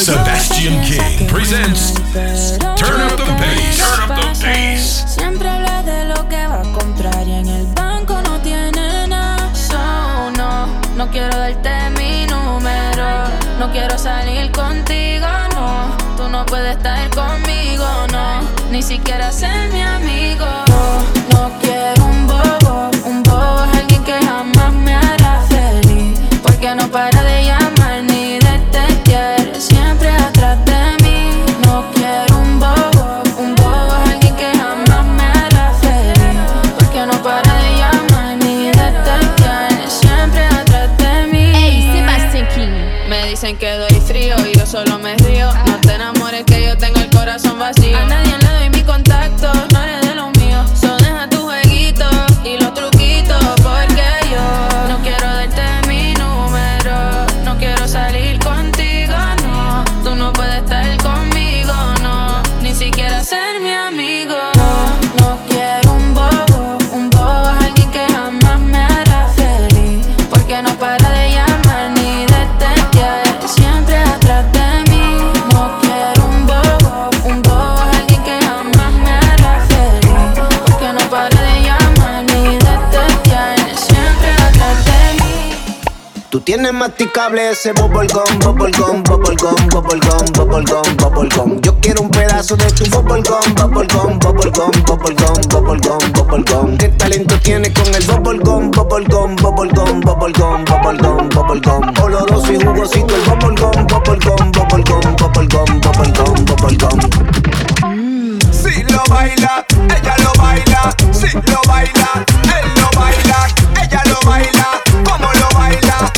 Sebastian King presents Turn Up the Bass. Turn Up the Bass. Siempre habla de lo que va a comprar y en el banco no tiene nada. So, no, no quiero darte mi número. No quiero salir contigo, no. Tú no puedes estar conmigo, no. Ni siquiera ser mi amigo. Vacío. A nadie Tienes masticable ese bubblegum, bubblegum, bubblegum, bubblegum, bubblegum, bubblegum. Yo quiero un pedazo de tu bubblegum, bubblegum, bubblegum, bubblegum, bubblegum, bubblegum. ¿Qué talento tienes con el bubblegum, bubblegum, bubblegum, bubblegum, bubblegum, bubblegum? Oloroso y jugosito el bubblegum, bubblegum, bubblegum, bubblegum, bubblegum, bubblegum. Si lo baila, ella lo baila. Si lo baila, él lo baila. Ella lo baila. ¿Cómo lo baila?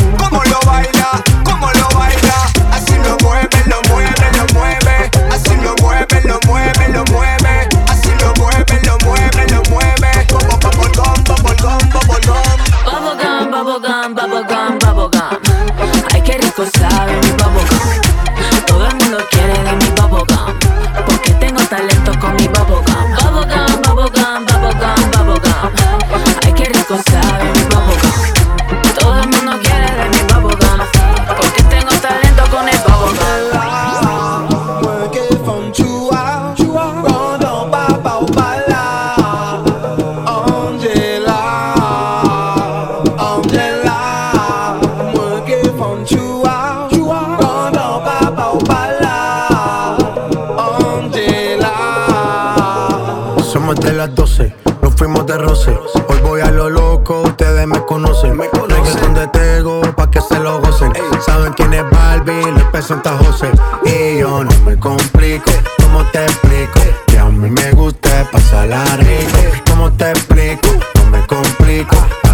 Presenta José. Y yo no me complico, ¿cómo te explico? Que a mí me gusta pasarla rico. ¿Cómo te explico? No me complico.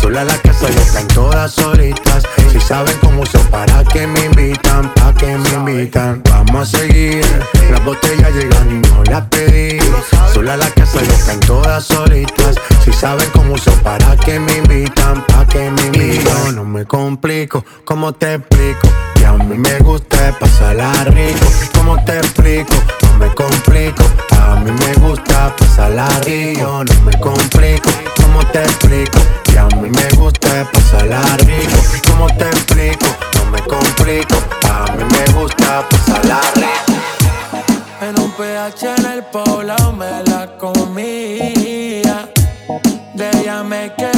Sola la casa ya están todas solitas. Si saben cómo son, para que me invitan, pa' que me invitan. Vamos a seguir. Las botellas llegan y no las pedí. Sola la casa ya están todas solitas. Si saben cómo son, para que me invitan, pa' que me invitan. No me complico, ¿cómo te explico? A mí me gusta pasarla rico. ¿Cómo te explico? No me complico. A mí me gusta pasarla rico. No me complico. ¿Cómo te explico? Que a mí me gusta pasarla rico. ¿Cómo te explico? No me complico. A mí me gusta pasarla rico. En un PH en el poblado me la comía. ya me quedé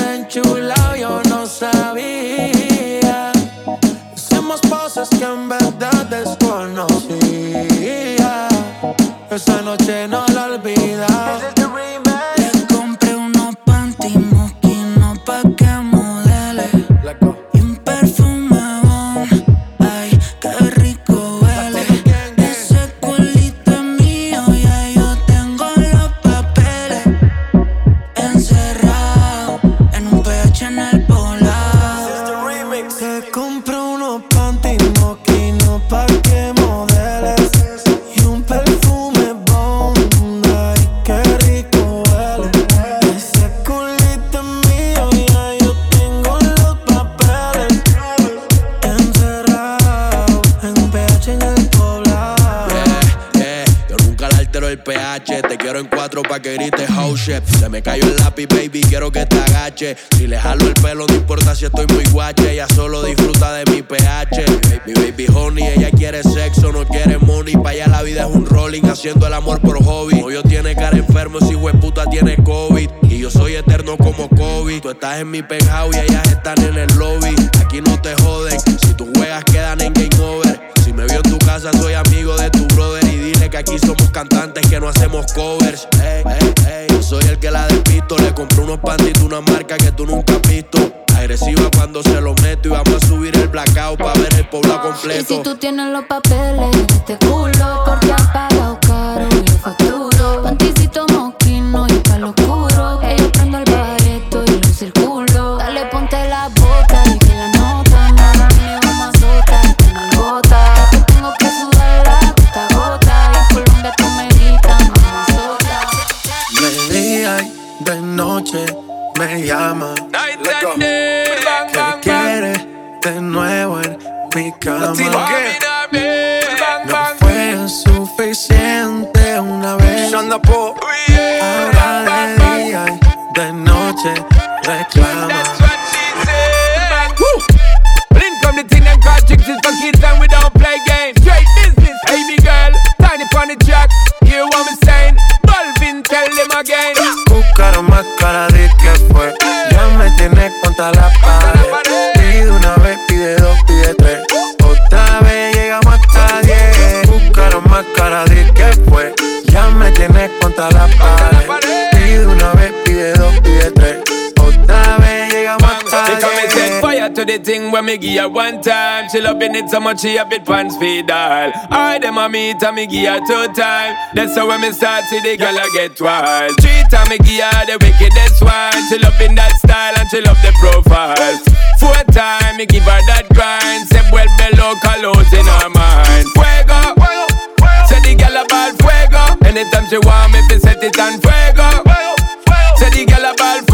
Se me cayó el lápiz, baby, quiero que te agache. Si le jalo el pelo, no importa si estoy muy guache. Ella solo disfruta de mi pH. Baby, baby, honey, ella quiere sexo, no quiere money. Pa' allá la vida es un rolling, haciendo el amor por hobby. yo tiene cara enfermo, si puta tiene COVID. Y yo soy eterno como COVID. Tú estás en mi penthouse y ellas están en el lobby. Aquí no te joden, si tus juegas quedan en game over. Si me vio en tu casa, soy amigo de tu brother. Y dile que aquí somos cantantes que no hacemos covers. Soy el que la despisto. Le compré unos pantitos, una marca que tú nunca has visto. Agresiva cuando se lo meto y vamos a subir el blackout para ver el pueblo completo. Y si tú tienes los papeles de este culo, porque has pagado caro y facturo. Panticito día y de noche me llama. ¿Qué quiere de nuevo en mi cama? No fue suficiente una vez. Ahora de día y de noche reclama. And call chicks is for kids and we don't play games. Straight business, baby girl, tiny funny jack. Hear what I'm saying? Balvin, tell them again. Buscaron más cara de que fue. Ya me tienes contra la pared. Pide una vez, pide dos, pide tres. Otra vez llegamos hasta diez. Buscaron más cara de que fue. Ya me tienes contra la pared. To the thing when me give her one time. She loving it so much she a bit pants feed all. I them a meet and me give her two time. That's how when me start see the girl I get wild. Three time me give her the wickedest one. She loving that style and she love the profile. Four time me give her that grind. Say well below colors in her mind. Fuego. Say the girl about fuego. Anytime she want me, fi set it on fuego. Say the girl about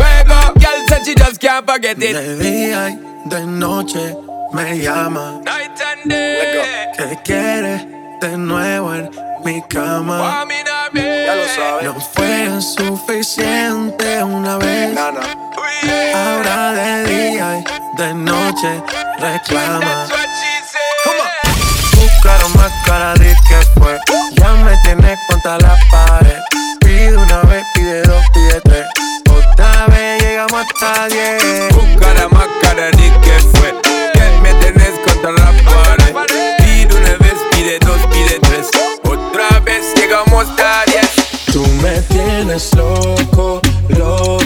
just can't forget it. De día y de noche me llama. Night and day. ¿Qué quiere de nuevo en mi cama? Me now, babe. No fue suficiente una vez. Ahora de día y de noche reclama. Buscaron más cara de que fue. Ya me tienes contra la pared. Pide una vez, pide dos, pide tres. Llegamos hasta diez. Buscara más cara de que fue. Que me tenés contra la pared. Pide una vez, pide dos, pide tres. Otra vez llegamos a diez. Tú me tienes loco, loco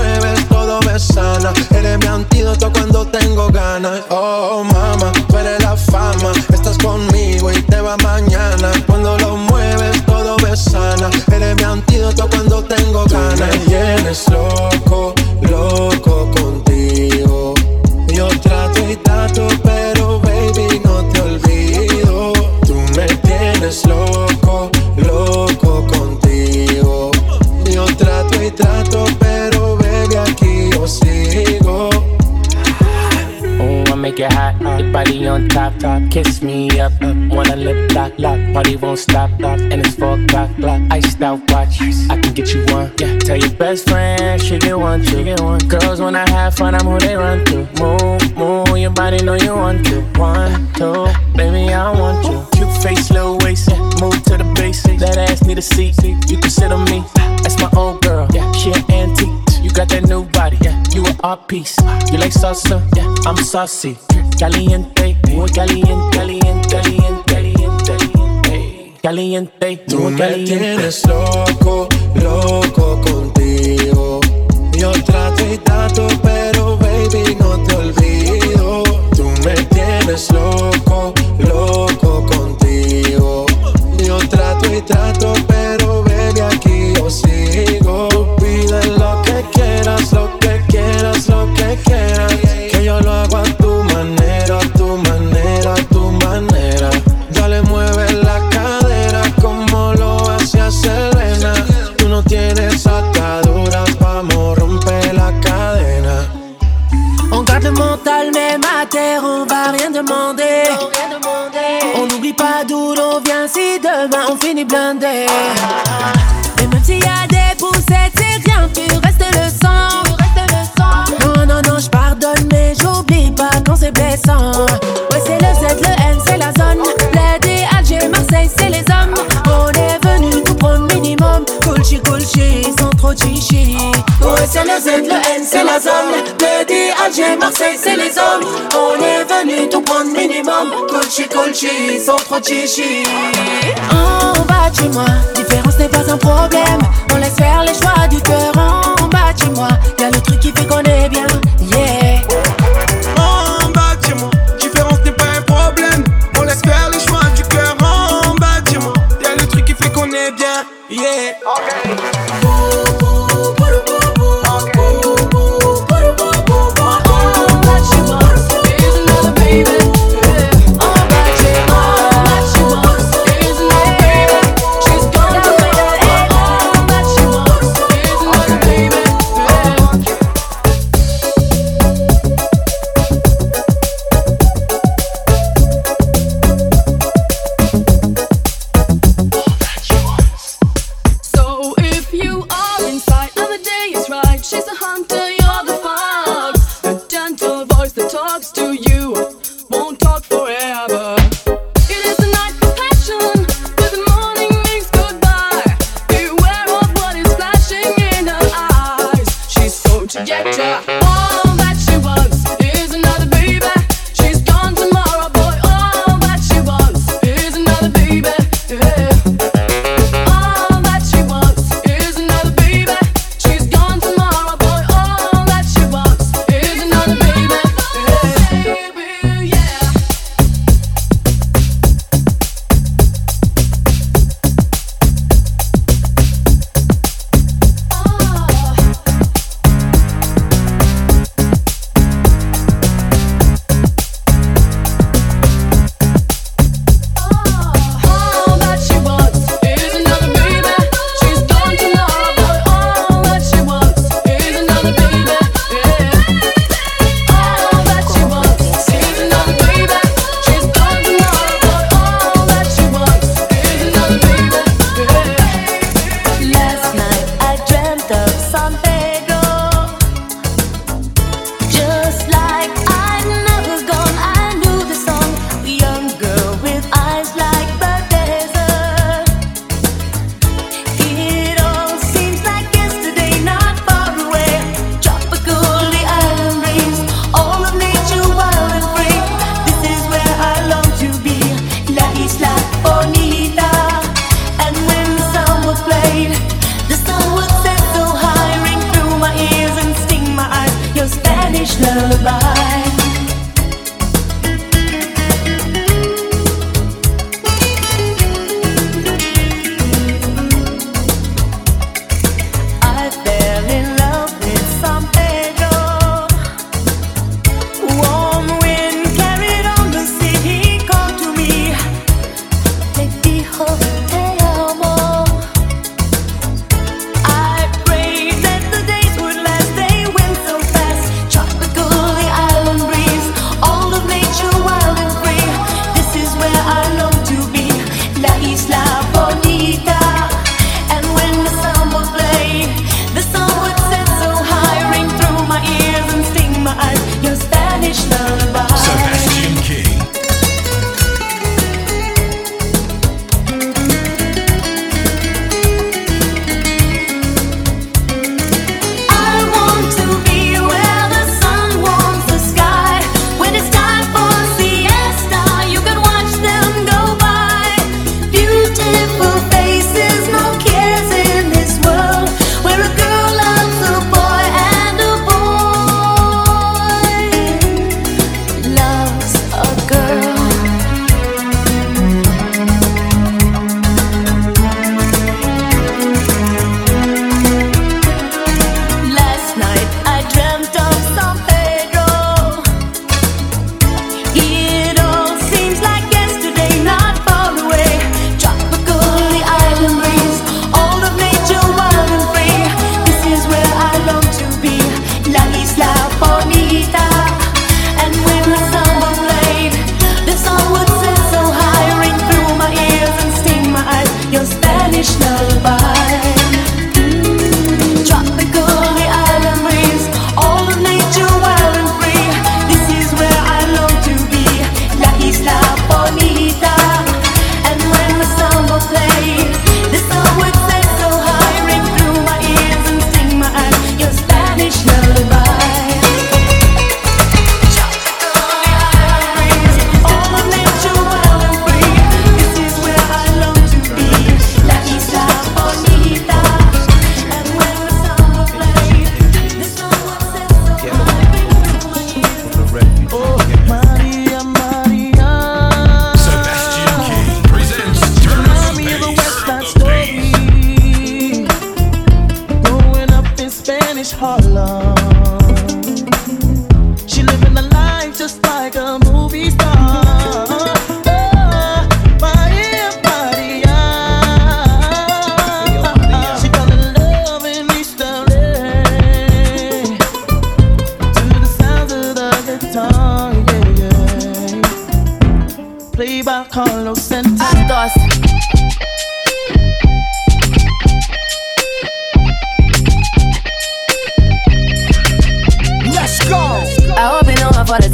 Eres mi antídoto cuando tengo ganas. Oh, mama, tú eres la fama. Estás conmigo y te va mañana. Cuando lo mueves, todo me sana. Eres mi antídoto cuando tengo ganas. Me tienes loco, loco Party won't stop, stop. And it's four o'clock, clock. Iced out watch, I can get you one. Yeah, tell your best friend she get one, she get one. Girls when I have fun, I'm who they run to. Move, move, your body know you want to. One, two, baby I want you. Cute face, little waist, yeah. move to the basics. That ass need a seat, you can sit on me. That's my old girl, yeah, she an antique. You got that new body, yeah, you an art piece. You like salsa, yeah, I'm saucy. Caliente, muy caliente, caliente, caliente, Tú muy me caliente. tienes loco, loco contigo. Yo trato y trato, Alger, Marseille, c'est les hommes. On est venu tout prendre minimum. Coolchi, coolchi, sans trop chichi. En bas de moi, différence n'est pas un problème. On laisse faire les choix du cœur en bas de chez moi. Y'a le truc qui fait qu'on est bien,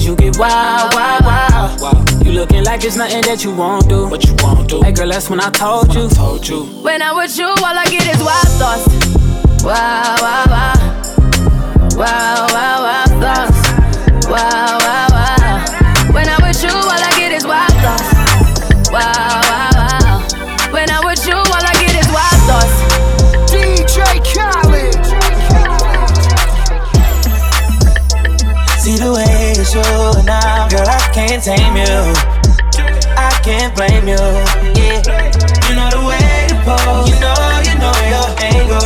Cause you get wild, wild, wild. You looking like it's nothing that you won't do. What you won't do. Hey girl, that's when I told you. told you. When I'm with you, all I get is wild thoughts. Wow, wow, wow. Wow, wow, wow, thoughts. Wow, wow, wow. Can't tame you. I can't blame you. Yeah, you know the way to pose. You know, you know your angle.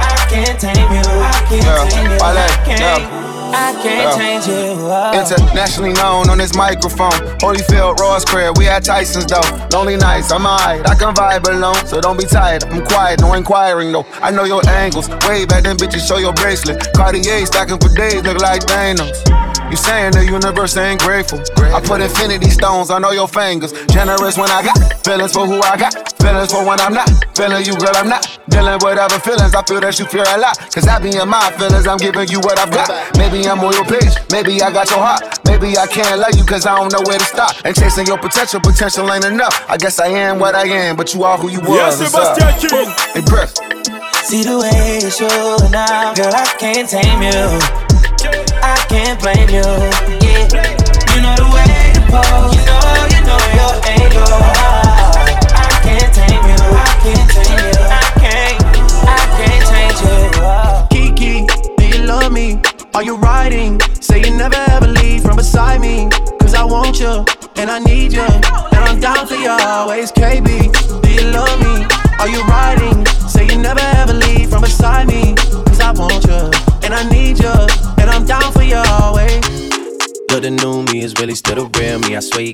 I can't tame you. I can't Yeah, tame you. I can't. yeah. I can't change you. Oh. Internationally known on this microphone. Holyfield, Ross Crab, we at Tyson's though. Lonely nights, I'm alright. I can vibe alone, so don't be tired. I'm quiet, no inquiring though. I know your angles. Way back then, bitches, show your bracelet. Cartier stacking for days, look like Thanos. You saying the universe ain't grateful. I put infinity stones on all your fingers. Generous when I got feelings for who I got. Feelings for when I'm not. Feeling you, girl, I'm not. Dealing with other feelings. I feel that you feel a lot. Cause I be in my feelings. I'm giving you what I've got. Maybe I'm on your page. Maybe I got your heart. Maybe I can't love you cause I don't know where to stop. And chasing your potential. Potential ain't enough. I guess I am what I am. But you are who you was. Yes, What's up? Sebastian King. Hey, Press. See the way you're showing now, girl, I can't tame you. I can't blame you. Yeah, you know the way to pose.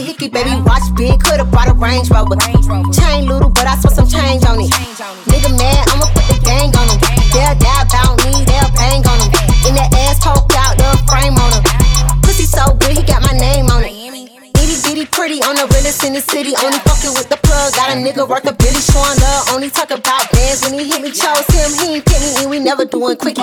a hickey, baby, watch big, coulda brought a Range Rover. Chain little, but I spent some change on it. Nigga mad, I'ma put the gang on him. They'll die about me, they'll bang on him. In that ass poke out the frame on him. Pussy so good, he got my name on it. Itty bitty pretty on the realest in the city. Only fucking with the plug. Got a nigga worth a billy showing love. Only talk about bands when he hit me. Chose him, he ain't pick me, and we never doing quickie.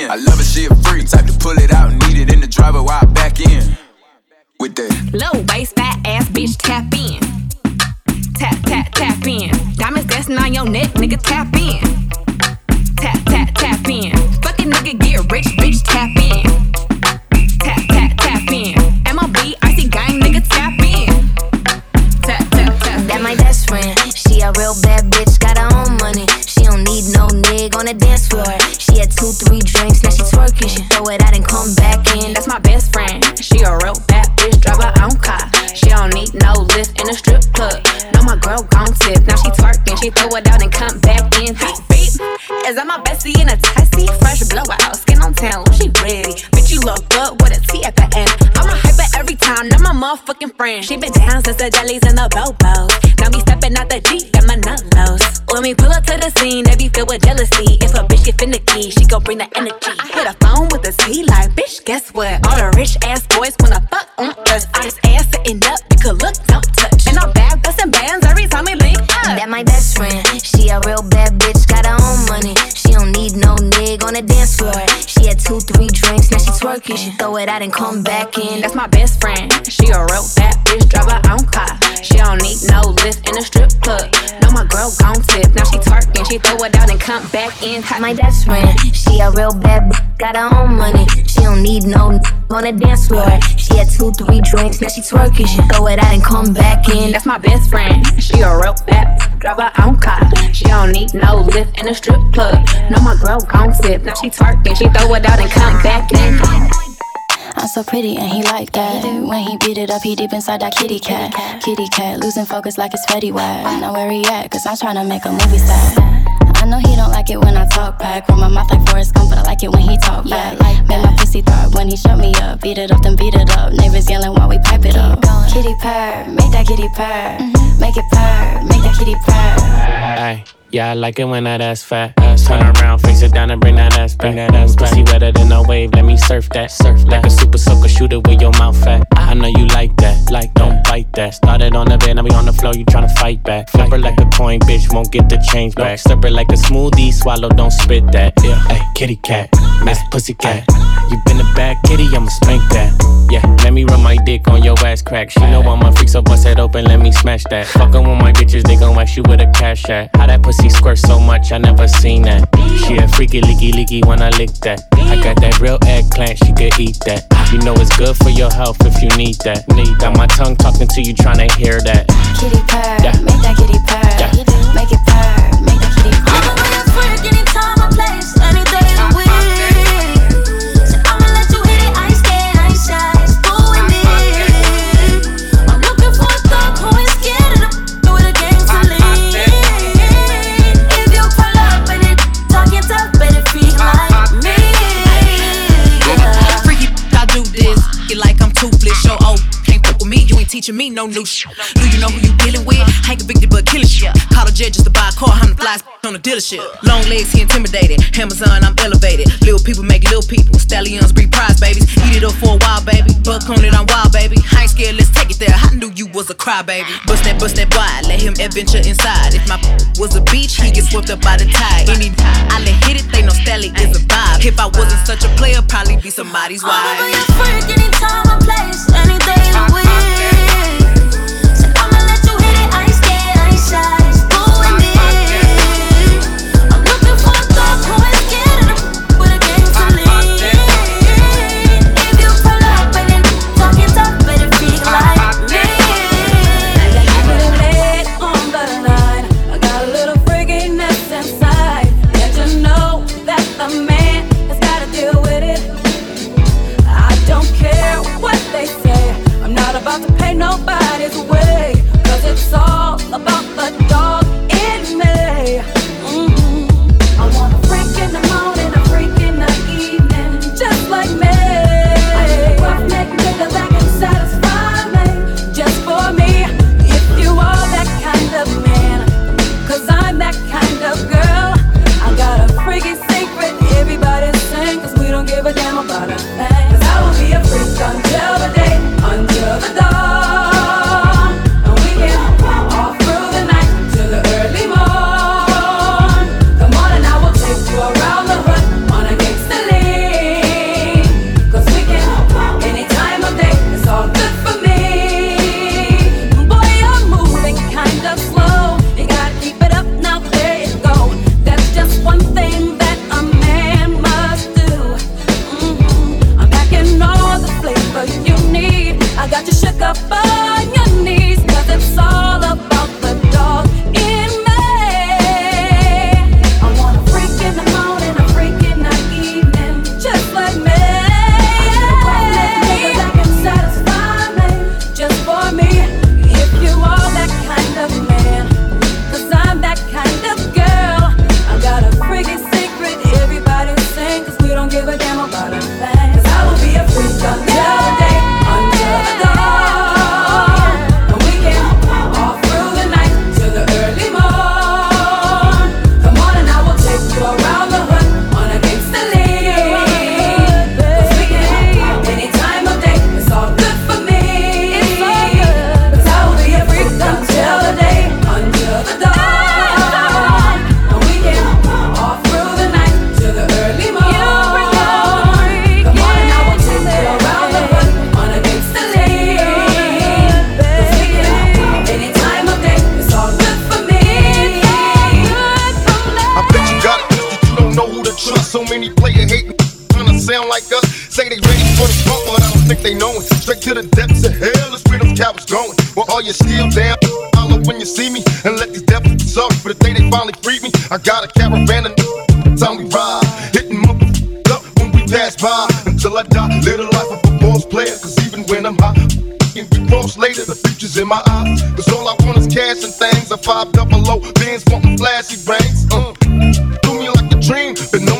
Have to tap in. I love her, she a freak. Type to pull it out, need it in the driver while I back in. With that. Low waist, fat ass bitch, tap in. Tap, tap, tap in. Diamonds dancing on your neck, nigga, tap in. Tap, tap, tap in. Fucking nigga get rich, bitch. Tap, throw it out and come back in. Beep, beep. Is that my bestie in a testy? Fresh blowout, skin on town, she ready. Bitch, you look good with a T at the end. I'm a hyper every time, not my motherfucking friend. She been down since the jellies and the bobos. Now me stepping out the Jeep, got my nullos. When we pull up to the scene, they be filled with jealousy. If a bitch get finicky, she gon' bring the energy. I hit a phone with a T like, bitch, guess what? All the rich ass boys wanna fuck on us. Ice ass sitting up, She throw it out and come back in. That's my best friend. She a real bad bitch, drive her own car. She don't need no lift in a strip throw it out and come back in. My best friend. She a real bad bitch, got her own money. She don't need no on the dance floor. She had two, three drinks, now she twerking. She throw it out and come back in. That's my best friend. She a real bad bitch, drive her own car. She don't need no lift in a strip club. No, my girl gon' tip. Now she twerking, she throw it out and come back in. I'm so pretty and he like that. When he beat it up, he deep inside that kitty cat. Kitty cat, losing focus like it's Fetty Wap. Know where he at, cause I'm tryna make a movie star. I know he don't like it when I talk back. Run my mouth like Forrest Gump, but I like it when he talk back. Make my pussy throb when he shut me up. Beat it up, then beat it up. Neighbors yelling while we pipe it up. Going. Kitty purr, make that kitty purr. Mhm, Make it purr, make that kitty purr. Ay, yeah, I like it when that ass fat. Turn around, face it down, and bring that ass back. Bring that ass back. Pussy wetter than a wave, let me surf that. Surf like a super soaker, shoot it with your mouth fat. I know you like that, like don't bite that. Started on the bed, now we on the floor, you tryna fight back. Flip her like a coin, bitch, won't get the change back. Slip her like a smoothie, swallow, don't spit that. Yeah, hey, kitty cat, miss pussy cat. You been a bad kitty, I'ma spank that. Yeah, let me run my dick on your ass crack. She know I'm a freak, so bust it open, let me smash that. Fuckin' with my bitches, they gon' wax you with a cash at. How that pussy squirt so much, I never seen that. She a freaky, leaky, leaky when I lick that. I got that real eggplant, she could eat that. You know it's good for your health if you need that. Need got my tongue talking to you, trying to hear that. Kitty purr, Yeah. make that kitty purr. Make it purr, make that ain't no new shit. Do you know who you dealing with? Ain't convicted but killing shit. Call a judge just to buy a car, hundred flies on the dealership. Long legs, he intimidated. Amazon, I'm elevated. Little people make little people. Stallions breed prize babies. Eat it up for a while, baby. Buck on it, I'm wild, baby. I ain't scared, let's take it there. I knew you was a crybaby. Bust that, bust that wide. Let him adventure inside. If my was a beach, he get swept up by the tide. Any I let hit it, they know Stally is a vibe. If I wasn't such a player, probably be somebody's wife. I'ma a freak anytime, I place, any day of the week.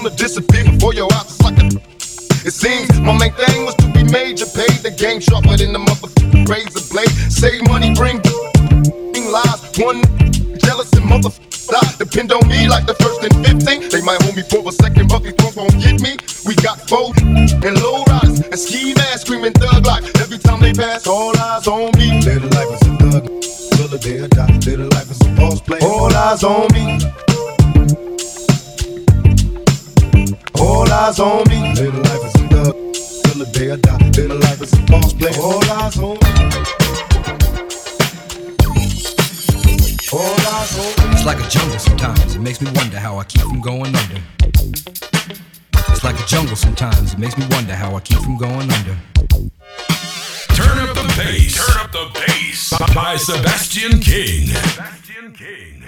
gonna disappear before your eyes. It's like a. It seems my main thing was to be major, paid the game sharper than the motherfucking razor blade. Save money, bring lies. One jealous and motherfucker die. Depend on me like the first and 15. They might hold me for a second, but these folks won't get me. We got both and low riders and ski masks screaming thug life. Every time they pass, all eyes on me. Little life is a thug, till the day I die. Little life is a false play. All eyes on me. All eyes on me. Little life is a dub. Till the day I die. Little life is a boss play. All eyes on. All eyes on me. It's like a jungle sometimes. It makes me wonder how I keep from going under. It's like a jungle sometimes. It makes me wonder how I keep from going under. Turn up the bass. Turn up the bass. By Sebastian King. Sebastian King.